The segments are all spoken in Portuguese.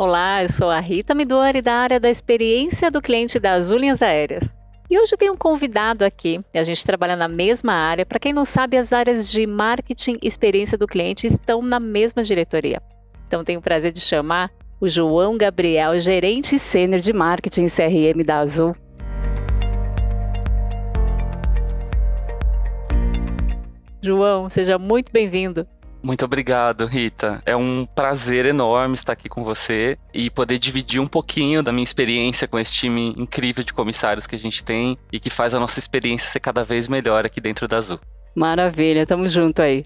Olá, eu sou a Rita Midori da área da experiência do cliente das Linhas Aéreas. E hoje tenho um convidado aqui, a gente trabalha na mesma área. Para quem não sabe, as áreas de marketing e experiência do cliente estão na mesma diretoria. Então tenho o prazer de chamar o João Gabriel, gerente sênior de marketing CRM da Azul. João, seja muito bem-vindo. Muito obrigado, Rita. É um prazer enorme estar aqui com você e poder dividir um pouquinho da minha experiência com esse time incrível de comissários que a gente tem e que faz a nossa experiência ser cada vez melhor aqui dentro da Azul. Maravilha, tamo junto aí.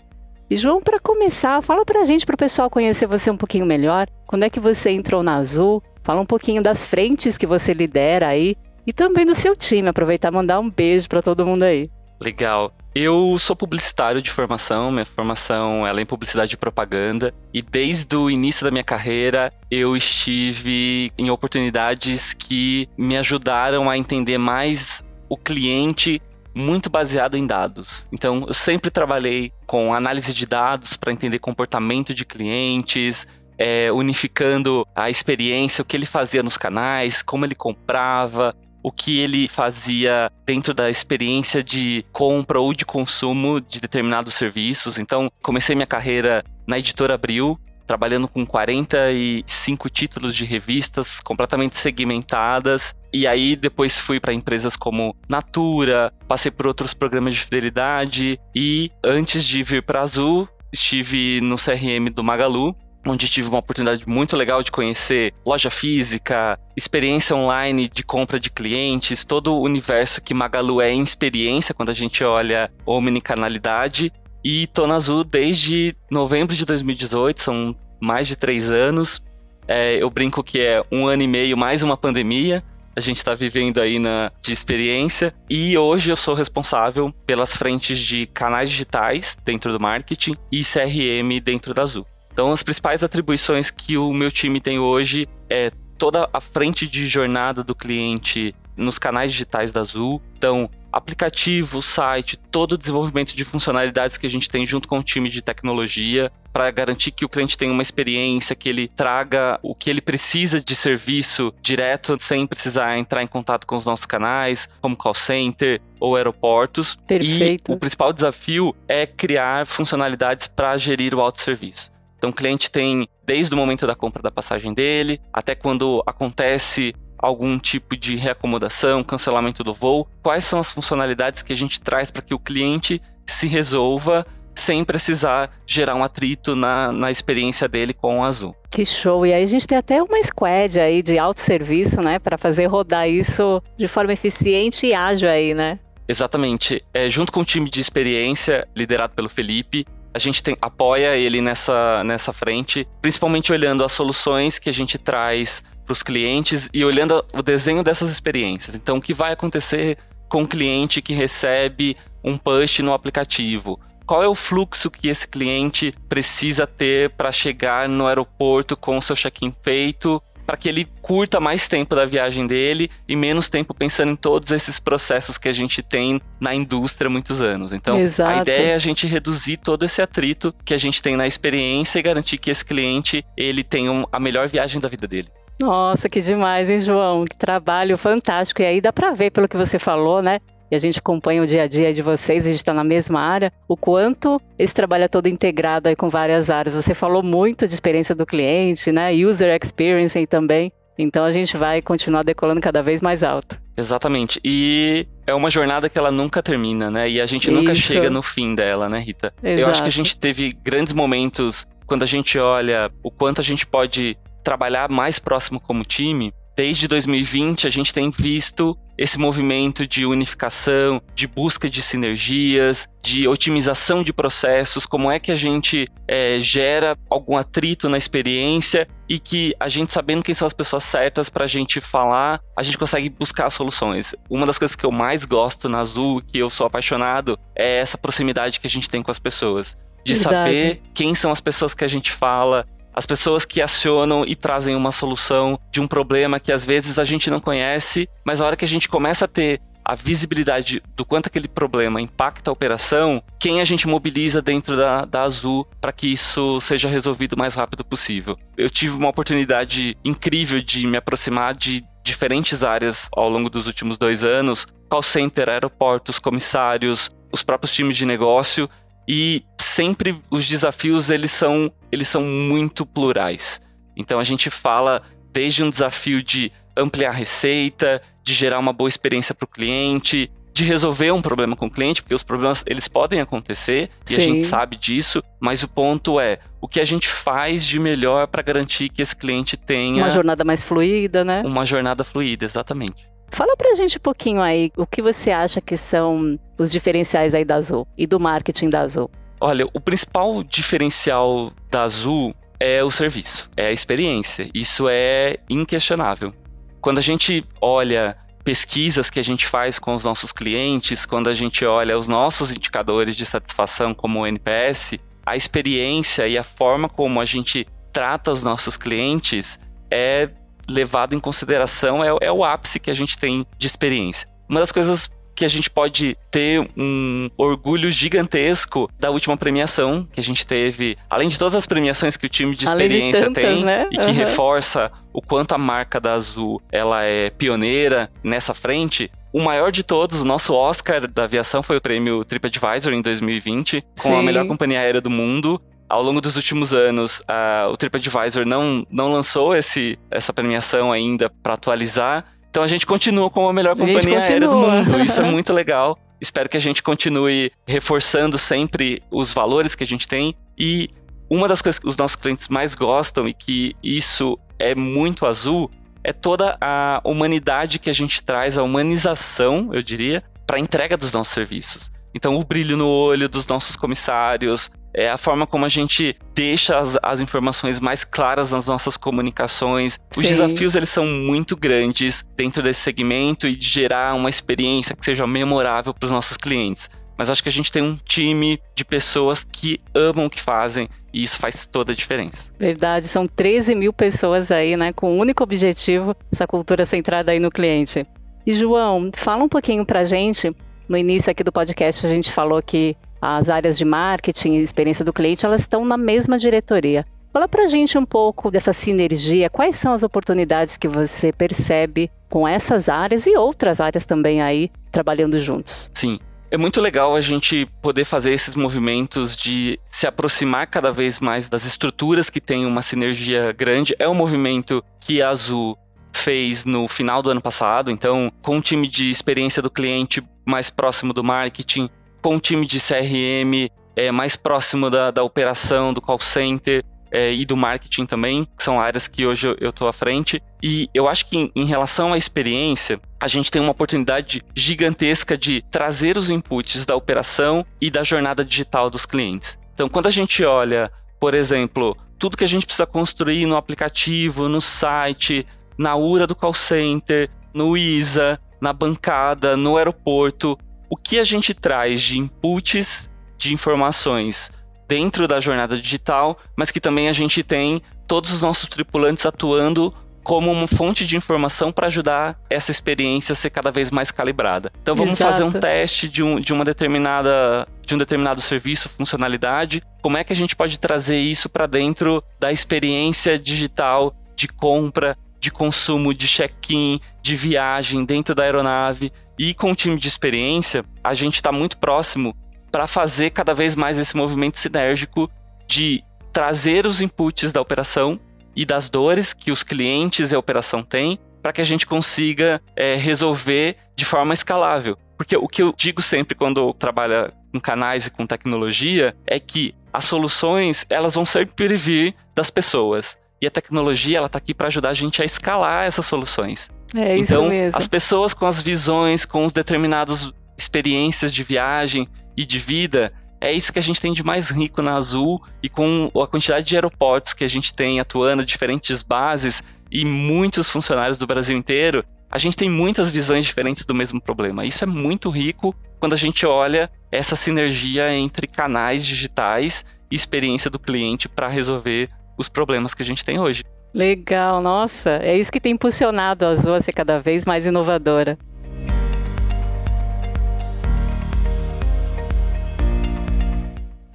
E João, para começar, fala pra gente, pro pessoal conhecer você um pouquinho melhor. Quando é que você entrou na Azul? Fala um pouquinho das frentes que você lidera aí e também do seu time. Aproveitar e mandar um beijo para todo mundo aí. Legal. Eu sou publicitário de formação, minha formação é em publicidade e propaganda, e desde o início da minha carreira eu estive em oportunidades que me ajudaram a entender mais o cliente muito baseado em dados. Então, eu sempre trabalhei com análise de dados para entender comportamento de clientes, é, unificando a experiência, o que ele fazia nos canais, como ele comprava, o que ele fazia dentro da experiência de compra ou de consumo de determinados serviços. Então, comecei minha carreira na editora Abril, trabalhando com 45 títulos de revistas completamente segmentadas. E aí depois fui para empresas como Natura, passei por outros programas de fidelidade e antes de vir para Azul, estive no CRM do Magalu, onde tive uma oportunidade muito legal de conhecer loja física, experiência online de compra de clientes, todo o universo que Magalu é em experiência quando a gente olha omnicanalidade. E tô na Azul desde novembro de 2018, são mais de três anos. É, eu brinco que é um ano e meio mais uma pandemia. A gente está vivendo aí na, de experiência. E hoje eu sou responsável pelas frentes de canais digitais dentro do marketing e CRM dentro da Azul. Então, as principais atribuições que o meu time tem hoje é toda a frente de jornada do cliente nos canais digitais da Azul. Então, aplicativo, site, todo o desenvolvimento de funcionalidades que a gente tem junto com o time de tecnologia para garantir que o cliente tenha uma experiência, que ele traga o que ele precisa de serviço direto, sem precisar entrar em contato com os nossos canais, como call center ou aeroportos. Perfeito. E o principal desafio é criar funcionalidades para gerir o autosserviço. Então o cliente tem desde o momento da compra da passagem dele, até quando acontece algum tipo de reacomodação, cancelamento do voo, quais são as funcionalidades que a gente traz para que o cliente se resolva sem precisar gerar um atrito na, na experiência dele com o Azul. Que show! E aí a gente tem até uma squad aí de autosserviço, né, para fazer rodar isso de forma eficiente e ágil aí, né? Exatamente. É, junto com o time de experiência, liderado pelo Felipe, a gente tem, apoia ele nessa, nessa frente, principalmente olhando as soluções que a gente traz para os clientes e olhando o desenho dessas experiências. Então, o que vai acontecer com o cliente que recebe um push no aplicativo? Qual é o fluxo que esse cliente precisa ter para chegar no aeroporto com o seu check-in feito para que ele curta mais tempo da viagem dele e menos tempo pensando em todos esses processos que a gente tem na indústria há muitos anos. Então, Exato. a ideia é a gente reduzir todo esse atrito que a gente tem na experiência e garantir que esse cliente ele tenha a melhor viagem da vida dele. Nossa, que demais, hein, João? Que trabalho fantástico. E aí dá para ver pelo que você falou, né? E a gente acompanha o dia a dia de vocês, a gente está na mesma área, o quanto esse trabalho é todo integrado aí com várias áreas. Você falou muito de experiência do cliente, né? User experience também. Então a gente vai continuar decolando cada vez mais alto. Exatamente. E é uma jornada que ela nunca termina, né? E a gente Isso. nunca chega no fim dela, né, Rita? Exato. Eu acho que a gente teve grandes momentos quando a gente olha o quanto a gente pode trabalhar mais próximo como time desde 2020 a gente tem visto esse movimento de unificação, de busca de sinergias, de otimização de processos, como é que a gente é, gera algum atrito na experiência e que a gente sabendo quem são as pessoas certas para a gente falar, a gente consegue buscar soluções. Uma das coisas que eu mais gosto na Azul, que eu sou apaixonado, é essa proximidade que a gente tem com as pessoas. De Verdade. saber quem são as pessoas que a gente fala, as pessoas que acionam e trazem uma solução de um problema que às vezes a gente não conhece, mas a hora que a gente começa a ter a visibilidade do quanto aquele problema impacta a operação, quem a gente mobiliza dentro da, da Azul para que isso seja resolvido o mais rápido possível. Eu tive uma oportunidade incrível de me aproximar de diferentes áreas ao longo dos últimos dois anos call center, aeroportos, comissários, os próprios times de negócio e sempre os desafios eles são, eles são muito plurais. Então a gente fala desde um desafio de ampliar a receita, de gerar uma boa experiência para o cliente, de resolver um problema com o cliente, porque os problemas eles podem acontecer Sim. e a gente sabe disso, mas o ponto é o que a gente faz de melhor para garantir que esse cliente tenha uma jornada mais fluida, né? Uma jornada fluida, exatamente. Fala pra gente um pouquinho aí o que você acha que são os diferenciais aí da Azul e do marketing da Azul. Olha, o principal diferencial da Azul é o serviço, é a experiência. Isso é inquestionável. Quando a gente olha pesquisas que a gente faz com os nossos clientes, quando a gente olha os nossos indicadores de satisfação como o NPS, a experiência e a forma como a gente trata os nossos clientes é levado em consideração, é, é o ápice que a gente tem de experiência. Uma das coisas que a gente pode ter um orgulho gigantesco da última premiação que a gente teve, além de todas as premiações que o time de experiência de tantas, tem né? e que uhum. reforça o quanto a marca da Azul ela é pioneira nessa frente. O maior de todos, o nosso Oscar da aviação foi o prêmio TripAdvisor em 2020, com Sim. a melhor companhia aérea do mundo ao longo dos últimos anos, uh, o TripAdvisor não, não lançou esse, essa premiação ainda para atualizar. Então a gente continua como a melhor a companhia aérea do mundo. Isso é muito legal. Espero que a gente continue reforçando sempre os valores que a gente tem. E uma das coisas que os nossos clientes mais gostam e que isso é muito azul é toda a humanidade que a gente traz, a humanização, eu diria, para a entrega dos nossos serviços. Então, o brilho no olho dos nossos comissários, é a forma como a gente deixa as, as informações mais claras nas nossas comunicações. Os Sim. desafios eles são muito grandes dentro desse segmento e de gerar uma experiência que seja memorável para os nossos clientes. Mas acho que a gente tem um time de pessoas que amam o que fazem e isso faz toda a diferença. Verdade, são 13 mil pessoas aí, né, com o um único objetivo, essa cultura centrada aí no cliente. E João, fala um pouquinho pra gente. No início aqui do podcast a gente falou que as áreas de marketing e experiência do cliente, elas estão na mesma diretoria. Fala para a gente um pouco dessa sinergia, quais são as oportunidades que você percebe com essas áreas e outras áreas também aí, trabalhando juntos. Sim, é muito legal a gente poder fazer esses movimentos de se aproximar cada vez mais das estruturas que têm uma sinergia grande. É um movimento que a Azul fez no final do ano passado, então, com um time de experiência do cliente mais próximo do marketing, com um time de CRM é, mais próximo da, da operação, do call center é, e do marketing também, que são áreas que hoje eu estou à frente. E eu acho que em, em relação à experiência, a gente tem uma oportunidade gigantesca de trazer os inputs da operação e da jornada digital dos clientes. Então, quando a gente olha, por exemplo, tudo que a gente precisa construir no aplicativo, no site, na URA do call center, no ISA, na bancada, no aeroporto, o que a gente traz de inputs de informações dentro da jornada digital, mas que também a gente tem todos os nossos tripulantes atuando como uma fonte de informação para ajudar essa experiência a ser cada vez mais calibrada. Então vamos Exato. fazer um teste de, um, de uma determinada de um determinado serviço, funcionalidade. Como é que a gente pode trazer isso para dentro da experiência digital de compra, de consumo, de check-in, de viagem dentro da aeronave? E com o time de experiência, a gente está muito próximo para fazer cada vez mais esse movimento sinérgico de trazer os inputs da operação e das dores que os clientes e a operação têm para que a gente consiga é, resolver de forma escalável. Porque o que eu digo sempre quando trabalho com canais e com tecnologia é que as soluções elas vão sempre vir das pessoas. E a tecnologia ela está aqui para ajudar a gente a escalar essas soluções. É isso então, mesmo. as pessoas com as visões, com os determinados experiências de viagem e de vida, é isso que a gente tem de mais rico na Azul e com a quantidade de aeroportos que a gente tem atuando, diferentes bases e muitos funcionários do Brasil inteiro, a gente tem muitas visões diferentes do mesmo problema. Isso é muito rico quando a gente olha essa sinergia entre canais digitais e experiência do cliente para resolver os problemas que a gente tem hoje. Legal, nossa, é isso que tem impulsionado a Azul a ser cada vez mais inovadora.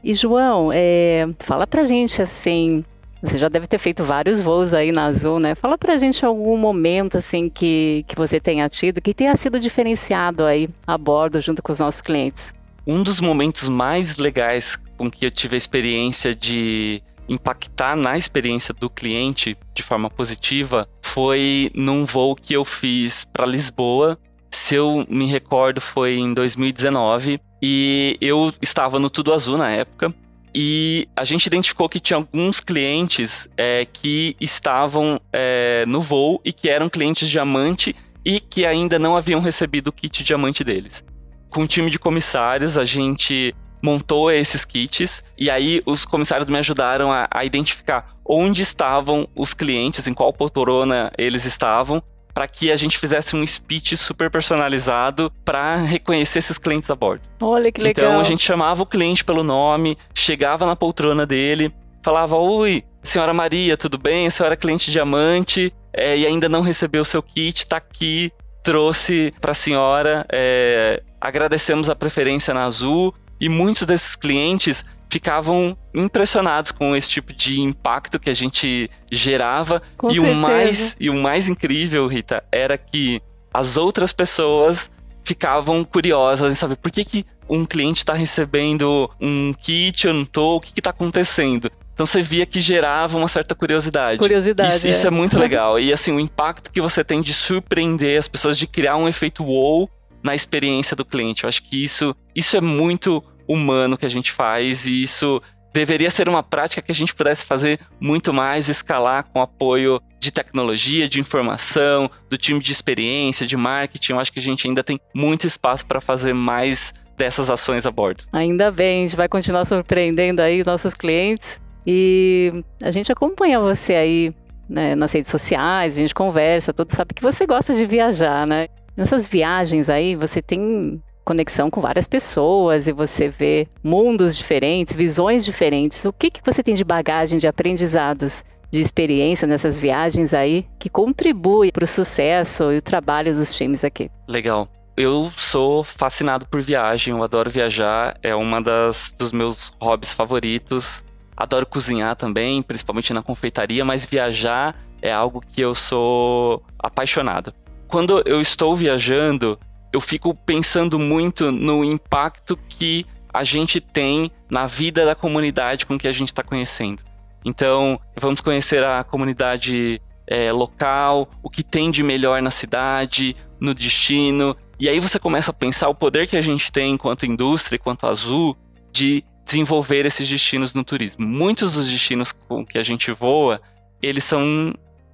E João, é, fala pra gente assim, você já deve ter feito vários voos aí na Azul, né? Fala pra gente algum momento assim que, que você tenha tido que tenha sido diferenciado aí a bordo junto com os nossos clientes. Um dos momentos mais legais com que eu tive a experiência de impactar na experiência do cliente de forma positiva foi num voo que eu fiz para Lisboa. Se eu me recordo, foi em 2019 e eu estava no Tudo Azul na época. E a gente identificou que tinha alguns clientes é, que estavam é, no voo e que eram clientes diamante e que ainda não haviam recebido o kit diamante deles. Com um time de comissários, a gente montou esses kits e aí os comissários me ajudaram a, a identificar onde estavam os clientes, em qual poltrona eles estavam, para que a gente fizesse um speech super personalizado para reconhecer esses clientes a bordo. Olha que legal. Então a gente chamava o cliente pelo nome, chegava na poltrona dele, falava: Oi, senhora Maria, tudo bem? A senhora é cliente diamante é, e ainda não recebeu o seu kit, tá aqui, trouxe para a senhora. É, agradecemos a preferência na Azul e muitos desses clientes ficavam impressionados com esse tipo de impacto que a gente gerava. Com e certeza. o mais e o mais incrível, Rita, era que as outras pessoas ficavam curiosas em saber por que, que um cliente está recebendo um kit, não tô, o que está acontecendo. Então você via que gerava uma certa curiosidade. Curiosidade. Isso, isso é muito legal. E assim, o impacto que você tem de surpreender as pessoas, de criar um efeito wow na experiência do cliente. Eu acho que isso, isso é muito humano que a gente faz e isso deveria ser uma prática que a gente pudesse fazer muito mais, escalar com apoio de tecnologia, de informação, do time de experiência, de marketing. Eu acho que a gente ainda tem muito espaço para fazer mais dessas ações a bordo. Ainda bem, a gente vai continuar surpreendendo aí os nossos clientes e a gente acompanha você aí né, nas redes sociais, a gente conversa, todos sabem que você gosta de viajar, né? Nessas viagens aí, você tem conexão com várias pessoas e você vê mundos diferentes, visões diferentes. O que, que você tem de bagagem, de aprendizados, de experiência nessas viagens aí que contribui para o sucesso e o trabalho dos times aqui? Legal. Eu sou fascinado por viagem, eu adoro viajar, é uma das dos meus hobbies favoritos. Adoro cozinhar também, principalmente na confeitaria, mas viajar é algo que eu sou apaixonado. Quando eu estou viajando, eu fico pensando muito no impacto que a gente tem na vida da comunidade com que a gente está conhecendo. Então, vamos conhecer a comunidade é, local, o que tem de melhor na cidade, no destino. E aí você começa a pensar o poder que a gente tem enquanto indústria, enquanto Azul, de desenvolver esses destinos no turismo. Muitos dos destinos com que a gente voa, eles são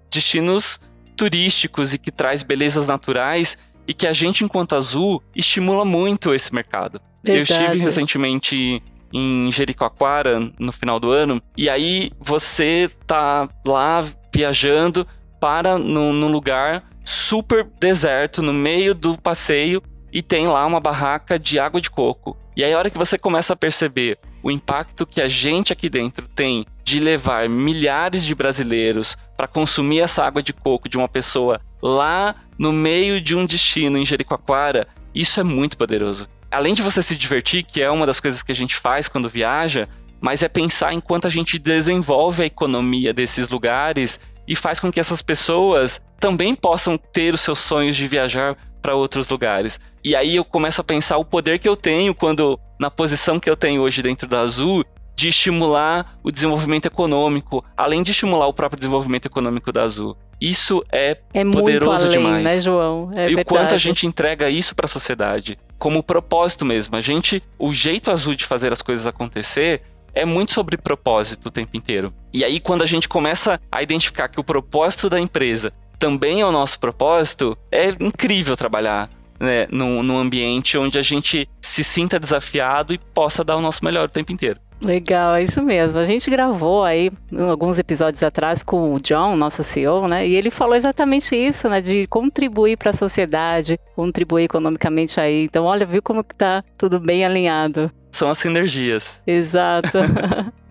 destinos turísticos e que traz belezas naturais e que a gente, enquanto Azul, estimula muito esse mercado. Verdade. Eu estive recentemente em Jericoacoara no final do ano, e aí você tá lá viajando para num, num lugar super deserto, no meio do passeio, e tem lá uma barraca de água de coco. E aí, a hora que você começa a perceber o impacto que a gente aqui dentro tem de levar milhares de brasileiros para consumir essa água de coco de uma pessoa lá no meio de um destino em Jericoacoara, isso é muito poderoso. Além de você se divertir, que é uma das coisas que a gente faz quando viaja, mas é pensar enquanto a gente desenvolve a economia desses lugares e faz com que essas pessoas também possam ter os seus sonhos de viajar para outros lugares. E aí eu começo a pensar o poder que eu tenho quando, na posição que eu tenho hoje dentro da Azul, de estimular o desenvolvimento econômico, além de estimular o próprio desenvolvimento econômico da Azul. Isso é, É poderoso muito além, demais. né, João? É e o quanto a verdade. gente entrega isso para a sociedade, como propósito mesmo. A gente, o jeito azul de fazer as coisas acontecer é muito sobre propósito o tempo inteiro. E aí, quando a gente começa a identificar que o propósito da empresa também é o nosso propósito, é incrível trabalhar né, num, num ambiente onde a gente se sinta desafiado e possa dar o nosso melhor o tempo inteiro. Legal, é isso mesmo. A gente gravou aí alguns episódios atrás com o John, nosso CEO, né? E ele falou exatamente isso, né? De contribuir para a sociedade, contribuir economicamente aí. Então, olha, viu como que tá tudo bem alinhado. São as sinergias. Exato.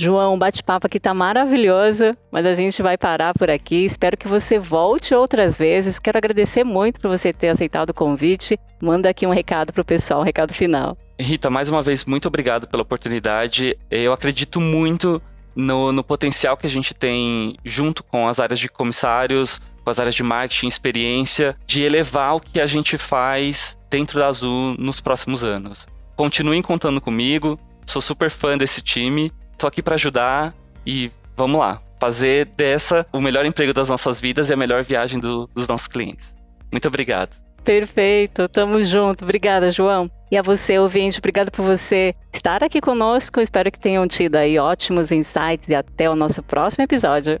João, o bate-papo aqui tá maravilhoso, mas a gente vai parar por aqui. Espero que você volte outras vezes. Quero agradecer muito por você ter aceitado o convite. Manda aqui um recado pro pessoal, um recado final. Rita, mais uma vez, muito obrigado pela oportunidade. Eu acredito muito no, no potencial que a gente tem junto com as áreas de comissários, com as áreas de marketing, experiência, de elevar o que a gente faz dentro da Azul nos próximos anos. Continuem contando comigo, sou super fã desse time tô aqui para ajudar e vamos lá, fazer dessa o melhor emprego das nossas vidas e a melhor viagem do, dos nossos clientes. Muito obrigado. Perfeito, tamo junto. Obrigada, João. E a você, ouvinte, obrigado por você estar aqui conosco. Espero que tenham tido aí ótimos insights e até o nosso próximo episódio.